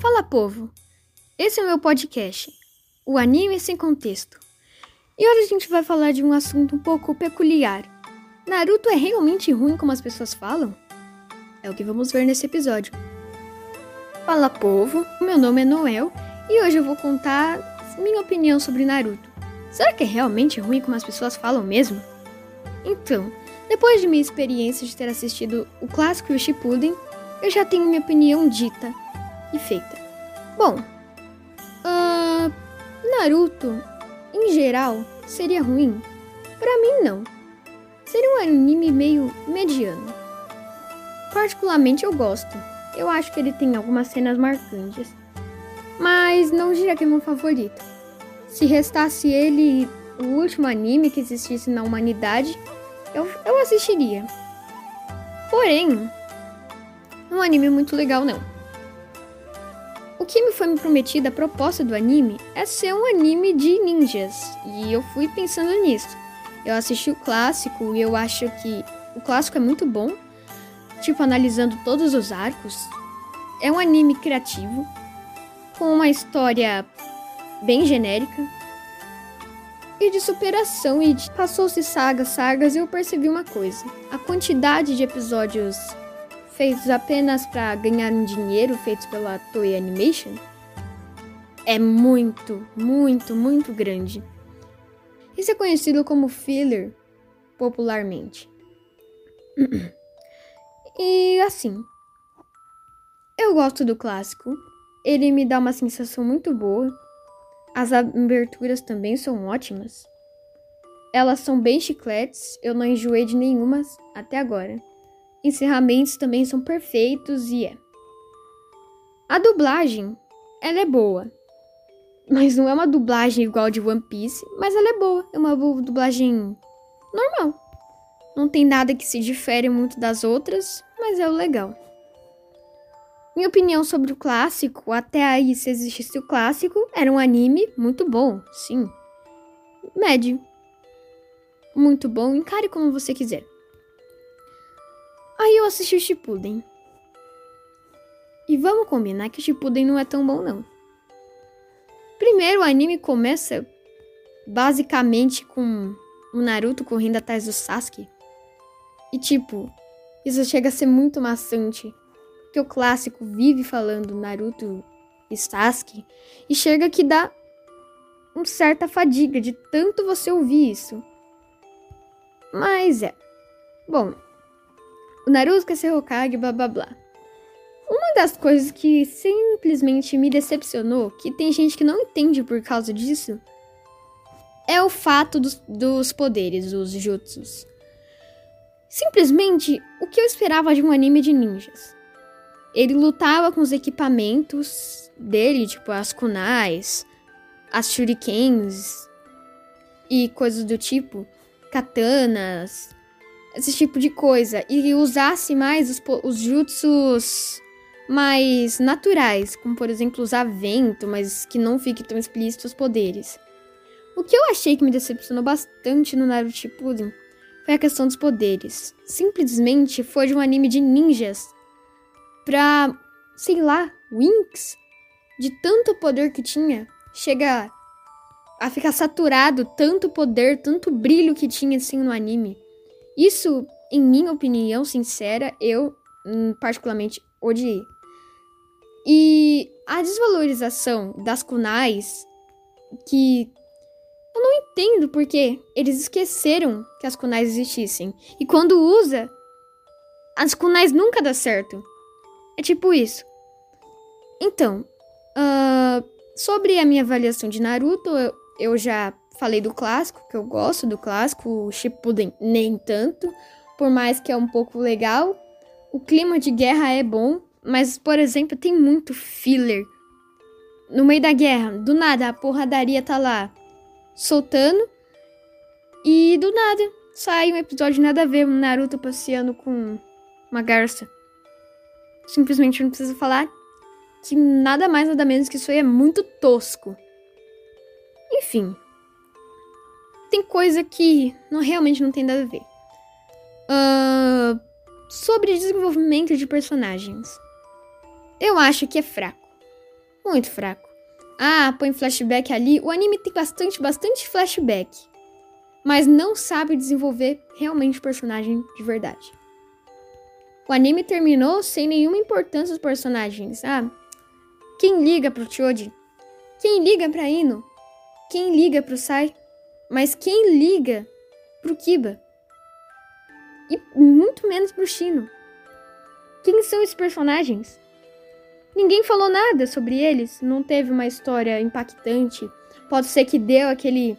Fala povo, esse é o meu podcast, o Anime Sem Contexto. E hoje a gente vai falar de um assunto um pouco peculiar. Naruto é realmente ruim como as pessoas falam? É o que vamos ver nesse episódio. Fala povo, meu nome é Noel e hoje eu vou contar minha opinião sobre Naruto. Será que é realmente ruim como as pessoas falam mesmo? Então, depois de minha experiência de ter assistido o clássico e o Shippuden, eu já tenho minha opinião dita e feita. Bom, uh, Naruto, em geral, seria ruim? Para mim, não. Seria um anime meio mediano. Particularmente eu gosto. Eu acho que ele tem algumas cenas marcantes. Mas não diria que é meu favorito. Se restasse ele o último anime que existisse na humanidade, eu, eu assistiria. Porém, um anime muito legal não. Que me foi me prometido, a proposta do anime, é ser um anime de ninjas. E eu fui pensando nisso. Eu assisti o clássico e eu acho que o clássico é muito bom. Tipo, analisando todos os arcos. É um anime criativo, com uma história bem genérica. E de superação, e passou-se sagas, sagas, e eu percebi uma coisa. A quantidade de episódios feitos apenas para ganhar um dinheiro, feitos pela Toei Animation, é muito, muito, muito grande. Isso é conhecido como filler popularmente. E assim, eu gosto do clássico. Ele me dá uma sensação muito boa. As aberturas também são ótimas. Elas são bem chicletes, eu não enjoei de nenhuma até agora encerramentos também são perfeitos e é. A dublagem, ela é boa. Mas não é uma dublagem igual de One Piece, mas ela é boa. É uma dublagem normal. Não tem nada que se difere muito das outras, mas é o legal. Minha opinião sobre o clássico, até aí se existisse o clássico, era um anime muito bom, sim. Médio. Muito bom, encare como você quiser. Aí eu assisti o Shippuden. E vamos combinar que o Shippuden não é tão bom não. Primeiro o anime começa basicamente com o Naruto correndo atrás do Sasuke. E tipo, isso chega a ser muito maçante. Porque o clássico vive falando Naruto e Sasuke. E chega que dá uma certa fadiga de tanto você ouvir isso. Mas é. Bom, o Naruto quer ser Hokage, blá blá blá. Uma das coisas que simplesmente me decepcionou, que tem gente que não entende por causa disso, é o fato dos, dos poderes, os jutsus. Simplesmente o que eu esperava de um anime de ninjas. Ele lutava com os equipamentos dele, tipo as kunais, as shurikens e coisas do tipo, katanas, esse tipo de coisa e usasse mais os, os jutsus mais naturais, como por exemplo usar vento, mas que não fique tão explícito os poderes. O que eu achei que me decepcionou bastante no Naruto Shippuden foi a questão dos poderes. Simplesmente foi de um anime de ninjas pra, sei lá, Winx, de tanto poder que tinha, chega a ficar saturado, tanto poder, tanto brilho que tinha assim no anime. Isso, em minha opinião sincera, eu hum, particularmente odiei. E a desvalorização das kunais, que eu não entendo porque eles esqueceram que as kunais existissem. E quando usa, as kunais nunca dá certo. É tipo isso. Então, uh, sobre a minha avaliação de Naruto, eu, eu já Falei do clássico, que eu gosto do clássico, o Shippuden nem tanto, por mais que é um pouco legal. O clima de guerra é bom, mas, por exemplo, tem muito filler. No meio da guerra, do nada, a porradaria tá lá soltando. E do nada, sai um episódio nada a ver, um Naruto passeando com uma garça. Simplesmente não precisa falar que nada mais nada menos que isso aí é muito tosco. Enfim, tem coisa que não, realmente não tem nada a ver. Uh, sobre desenvolvimento de personagens. Eu acho que é fraco. Muito fraco. Ah, põe flashback ali. O anime tem bastante, bastante flashback. Mas não sabe desenvolver realmente personagem de verdade. O anime terminou sem nenhuma importância os personagens. Ah, quem liga pro Choji? Quem liga pra Ino? Quem liga pro Sai? Mas quem liga pro Kiba? E muito menos pro Shino. Quem são esses personagens? Ninguém falou nada sobre eles, não teve uma história impactante. Pode ser que deu aquele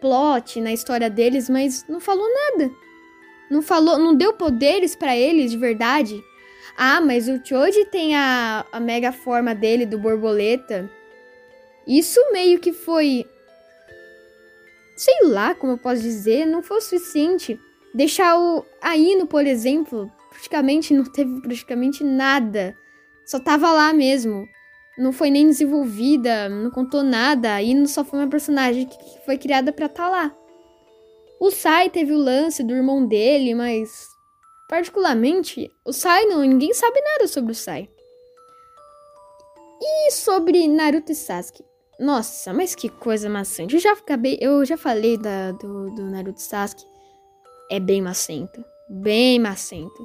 plot na história deles, mas não falou nada. Não falou, não deu poderes para eles de verdade. Ah, mas o Choji tem a, a mega forma dele do borboleta. Isso meio que foi sei lá como eu posso dizer, não foi o suficiente. Deixar o Aino, por exemplo, praticamente não teve praticamente nada. Só tava lá mesmo. Não foi nem desenvolvida, não contou nada. Aino só foi uma personagem que foi criada para estar tá lá. O Sai teve o lance do irmão dele, mas particularmente, o Sai não, ninguém sabe nada sobre o Sai. E sobre Naruto e Sasuke? Nossa, mas que coisa maçante. Eu já acabei, eu já falei da, do, do Naruto Sasuke. É bem macento. Bem macento.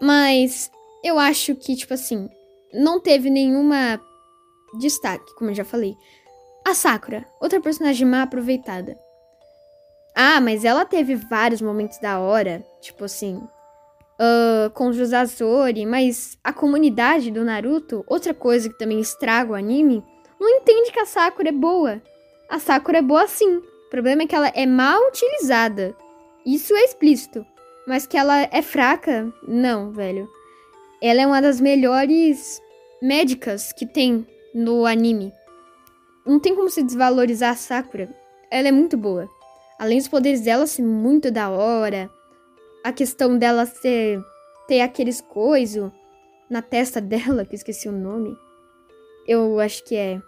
Mas eu acho que, tipo assim, não teve nenhuma destaque, como eu já falei. A Sakura, outra personagem mal aproveitada. Ah, mas ela teve vários momentos da hora, tipo assim, uh, com os Azori, mas a comunidade do Naruto, outra coisa que também estraga o anime, não entende que a Sakura é boa. A Sakura é boa sim. O problema é que ela é mal utilizada. Isso é explícito. Mas que ela é fraca, não, velho. Ela é uma das melhores médicas que tem no anime. Não tem como se desvalorizar a Sakura. Ela é muito boa. Além dos poderes dela ser muito da hora, a questão dela ser ter aqueles coisos na testa dela, que eu esqueci o nome. Eu acho que é.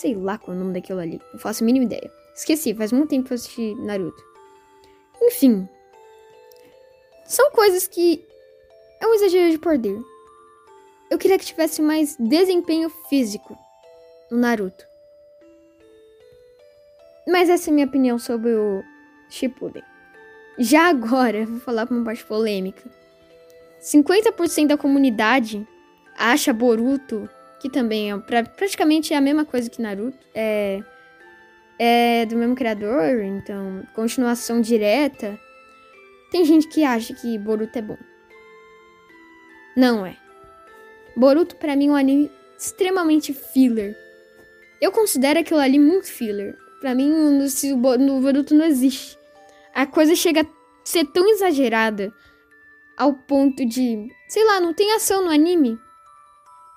Sei lá qual é o nome daquilo ali. Não faço a mínima ideia. Esqueci, faz muito tempo que eu assisti Naruto. Enfim. São coisas que. É um exagero de poder. Eu queria que tivesse mais desempenho físico no Naruto. Mas essa é a minha opinião sobre o Shippuden. Já agora, vou falar uma parte polêmica. 50% da comunidade acha Boruto que também é pra, praticamente é a mesma coisa que Naruto. É, é do mesmo criador, então continuação direta. Tem gente que acha que Boruto é bom. Não é. Boruto para mim é um anime extremamente filler. Eu considero aquilo ali muito filler. Para mim, no, no Boruto não existe. A coisa chega a ser tão exagerada ao ponto de, sei lá, não tem ação no anime.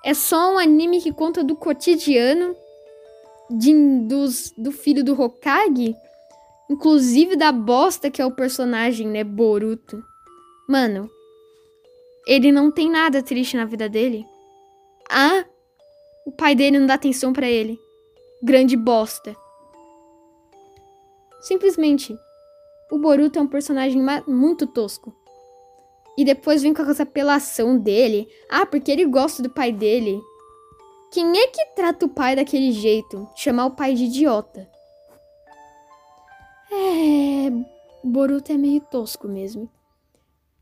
É só um anime que conta do cotidiano de, dos, do filho do Hokage. Inclusive da bosta que é o personagem, né? Boruto. Mano, ele não tem nada triste na vida dele. Ah, o pai dele não dá atenção para ele. Grande bosta. Simplesmente, o Boruto é um personagem muito tosco. E depois vem com essa apelação dele. Ah, porque ele gosta do pai dele. Quem é que trata o pai daquele jeito? Chamar o pai de idiota. É. Boruto é meio tosco mesmo.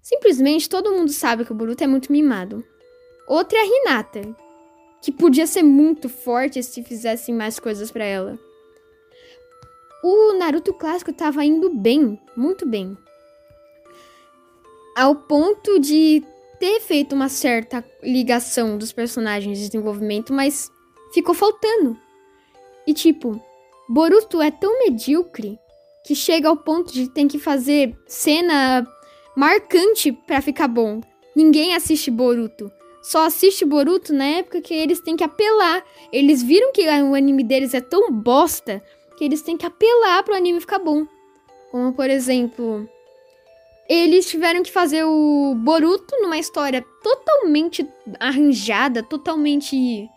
Simplesmente todo mundo sabe que o Boruto é muito mimado. Outra é a Hinata, que podia ser muito forte se fizessem mais coisas para ela. O Naruto clássico tava indo bem, muito bem ao ponto de ter feito uma certa ligação dos personagens de desenvolvimento, mas ficou faltando. E tipo, Boruto é tão medíocre que chega ao ponto de ter que fazer cena marcante para ficar bom. Ninguém assiste Boruto. Só assiste Boruto na época que eles têm que apelar. Eles viram que o anime deles é tão bosta que eles têm que apelar pro anime ficar bom. Como por exemplo, eles tiveram que fazer o Boruto numa história totalmente arranjada, totalmente.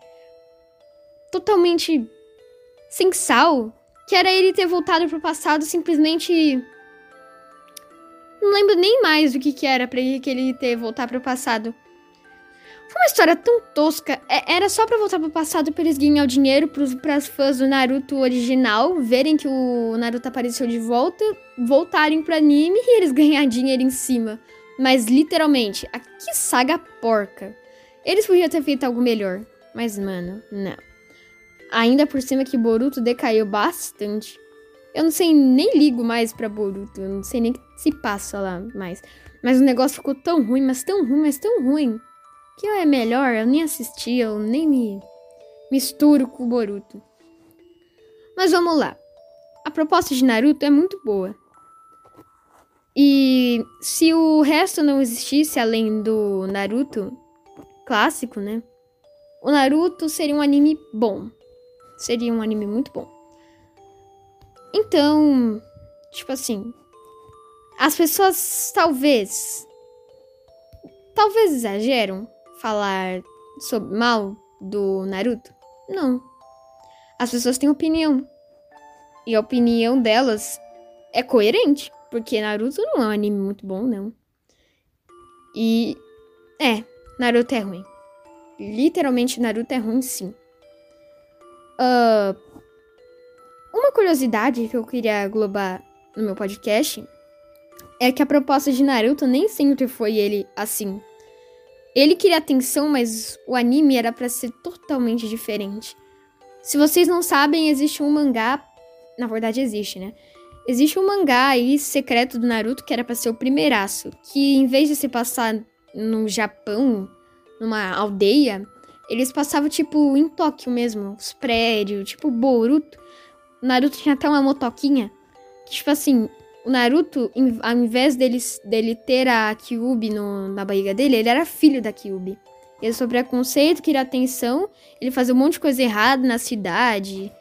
totalmente. sem sal. Que era ele ter voltado pro passado simplesmente. Não lembro nem mais o que, que era pra ele, que ele ter voltado pro passado. Foi uma história tão tosca. É, era só pra voltar pro passado pra eles ganhar o dinheiro pros, pras fãs do Naruto original verem que o Naruto apareceu de volta, voltarem pro anime e eles ganhar dinheiro em cima. Mas literalmente, a que saga porca. Eles podiam ter feito algo melhor. Mas, mano, não. Ainda por cima que Boruto decaiu bastante. Eu não sei, nem ligo mais pra Boruto. Eu não sei nem se passa lá mais. Mas o negócio ficou tão ruim, mas tão ruim, mas tão ruim. Que é melhor eu nem assistir, eu nem me misturo com o Boruto. Mas vamos lá. A proposta de Naruto é muito boa. E se o resto não existisse além do Naruto clássico, né? O Naruto seria um anime bom. Seria um anime muito bom. Então, tipo assim, as pessoas talvez talvez exageram falar sobre mal do Naruto? Não. As pessoas têm opinião. E a opinião delas é coerente. Porque Naruto não é um anime muito bom, não. E. É, Naruto é ruim. Literalmente, Naruto é ruim, sim. Uh, uma curiosidade que eu queria aglobar no meu podcast é que a proposta de Naruto nem sempre foi ele assim. Ele queria atenção, mas o anime era para ser totalmente diferente. Se vocês não sabem, existe um mangá, na verdade existe, né? Existe um mangá aí secreto do Naruto que era para ser o primeiraço, que em vez de se passar no Japão, numa aldeia, eles passavam tipo em Tóquio mesmo, os prédios, tipo Boruto. O Naruto tinha até uma motoquinha, que tipo assim, o Naruto, ao invés dele, dele ter a Kyubi no, na barriga dele, ele era filho da Kyubi. Ele sofria preconceito, queria atenção, ele fazia um monte de coisa errada na cidade.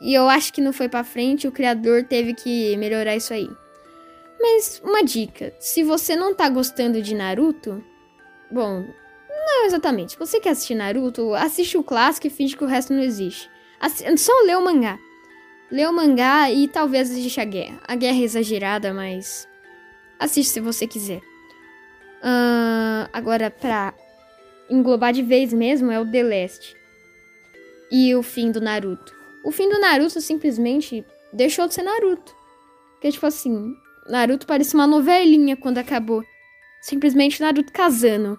E eu acho que não foi para frente, o criador teve que melhorar isso aí. Mas uma dica, se você não tá gostando de Naruto, bom, não exatamente. Se você quer assistir Naruto, assiste o clássico e finge que o resto não existe. só lê o mangá. Lê o mangá e talvez assiste a guerra. A guerra é exagerada, mas assiste se você quiser. Uh, agora, pra englobar de vez mesmo, é o The Last. E o fim do Naruto. O fim do Naruto simplesmente deixou de ser Naruto. Porque, tipo assim, Naruto parecia uma novelinha quando acabou. Simplesmente Naruto casando.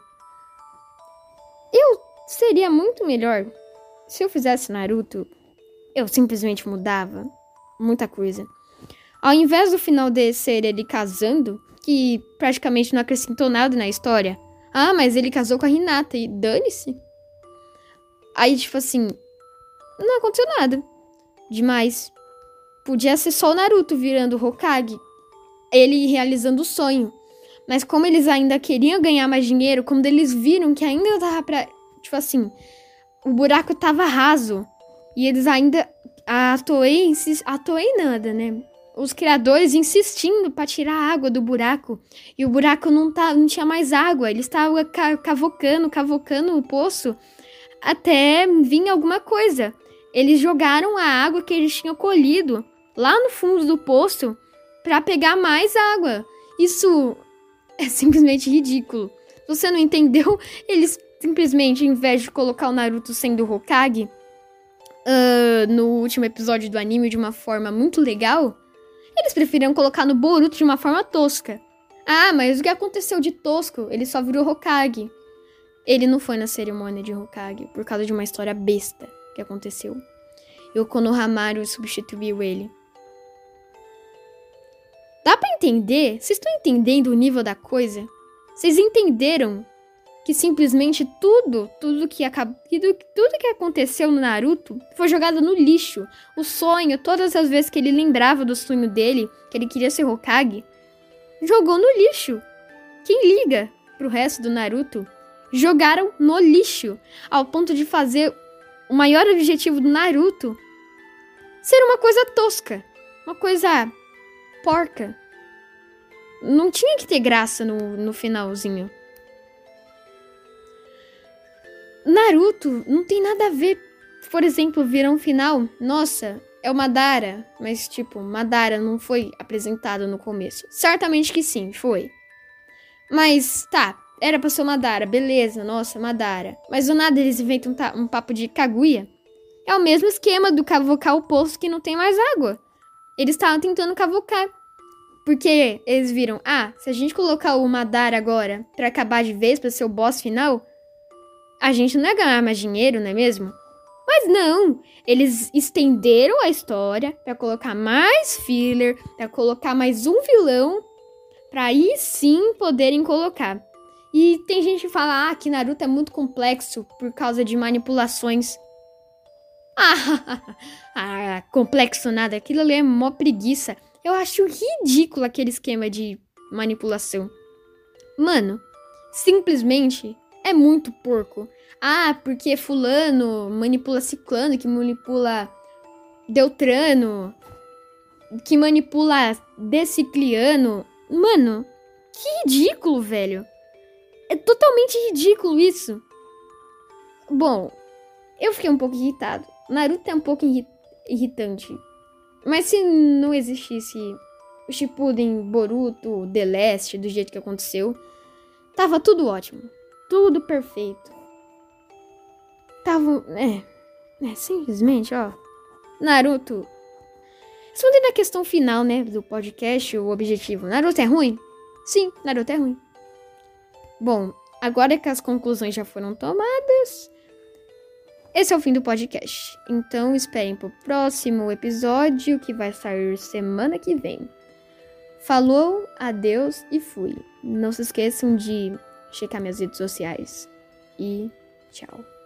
Eu seria muito melhor se eu fizesse Naruto. Eu simplesmente mudava muita coisa. Ao invés do final de ser ele casando, que praticamente não acrescentou nada na história. Ah, mas ele casou com a Hinata e dane-se. Aí, tipo assim, não aconteceu nada. Demais. Podia ser só o Naruto virando Hokage. Ele realizando o sonho. Mas como eles ainda queriam ganhar mais dinheiro, quando eles viram que ainda tava pra. Tipo assim, o buraco tava raso. E eles ainda. A Toei. Nada, né? Os criadores insistindo para tirar a água do buraco. E o buraco não, tá, não tinha mais água. Eles estavam cavocando, cavocando o poço até vir alguma coisa. Eles jogaram a água que eles tinham colhido lá no fundo do poço para pegar mais água. Isso é simplesmente ridículo. Você não entendeu? Eles simplesmente, em vez de colocar o Naruto sendo Hokage uh, no último episódio do anime de uma forma muito legal, eles preferiram colocar no Boruto de uma forma tosca. Ah, mas o que aconteceu de tosco? Ele só virou Hokage. Ele não foi na cerimônia de Hokage por causa de uma história besta que aconteceu. E o Konohamaru substituiu ele. Dá para entender? Vocês estão entendendo o nível da coisa? Vocês entenderam que simplesmente tudo, tudo que acabou, tudo que aconteceu no Naruto foi jogado no lixo. O sonho, todas as vezes que ele lembrava do sonho dele, que ele queria ser Hokage, jogou no lixo. Quem liga pro resto do Naruto? Jogaram no lixo, ao ponto de fazer o maior objetivo do Naruto ser uma coisa tosca, uma coisa porca. Não tinha que ter graça no, no finalzinho. Naruto não tem nada a ver, por exemplo, um final. Nossa, é o Madara, mas tipo, Madara não foi apresentado no começo. Certamente que sim, foi. Mas tá, era pra ser o Madara, beleza, nossa, Madara. Mas do nada eles inventam um, um papo de Kaguya. É o mesmo esquema do cavocar o poço que não tem mais água. Eles estavam tentando cavocar. Porque eles viram, ah, se a gente colocar o Madara agora para acabar de vez, para ser o boss final, a gente não ia ganhar mais dinheiro, não é mesmo? Mas não, eles estenderam a história para colocar mais filler, para colocar mais um vilão, para aí sim poderem colocar. E tem gente que fala ah, que Naruto é muito complexo por causa de manipulações. Ah, ah, complexo nada, aquilo ali é mó preguiça. Eu acho ridículo aquele esquema de manipulação. Mano, simplesmente é muito porco. Ah, porque fulano manipula ciclano, que manipula Deltrano, que manipula decicliano. Mano, que ridículo, velho. É totalmente ridículo isso. Bom, eu fiquei um pouco irritado. Naruto é um pouco irritante. Mas se não existisse o Shippuden, Boruto, The Last, do jeito que aconteceu, tava tudo ótimo. Tudo perfeito. Tava. É. É, simplesmente, ó. Naruto. Respondendo a questão final, né, do podcast, o objetivo. Naruto é ruim? Sim, Naruto é ruim. Bom, agora que as conclusões já foram tomadas, esse é o fim do podcast. Então esperem pro próximo episódio que vai sair semana que vem. Falou, adeus e fui. Não se esqueçam de checar minhas redes sociais. E tchau.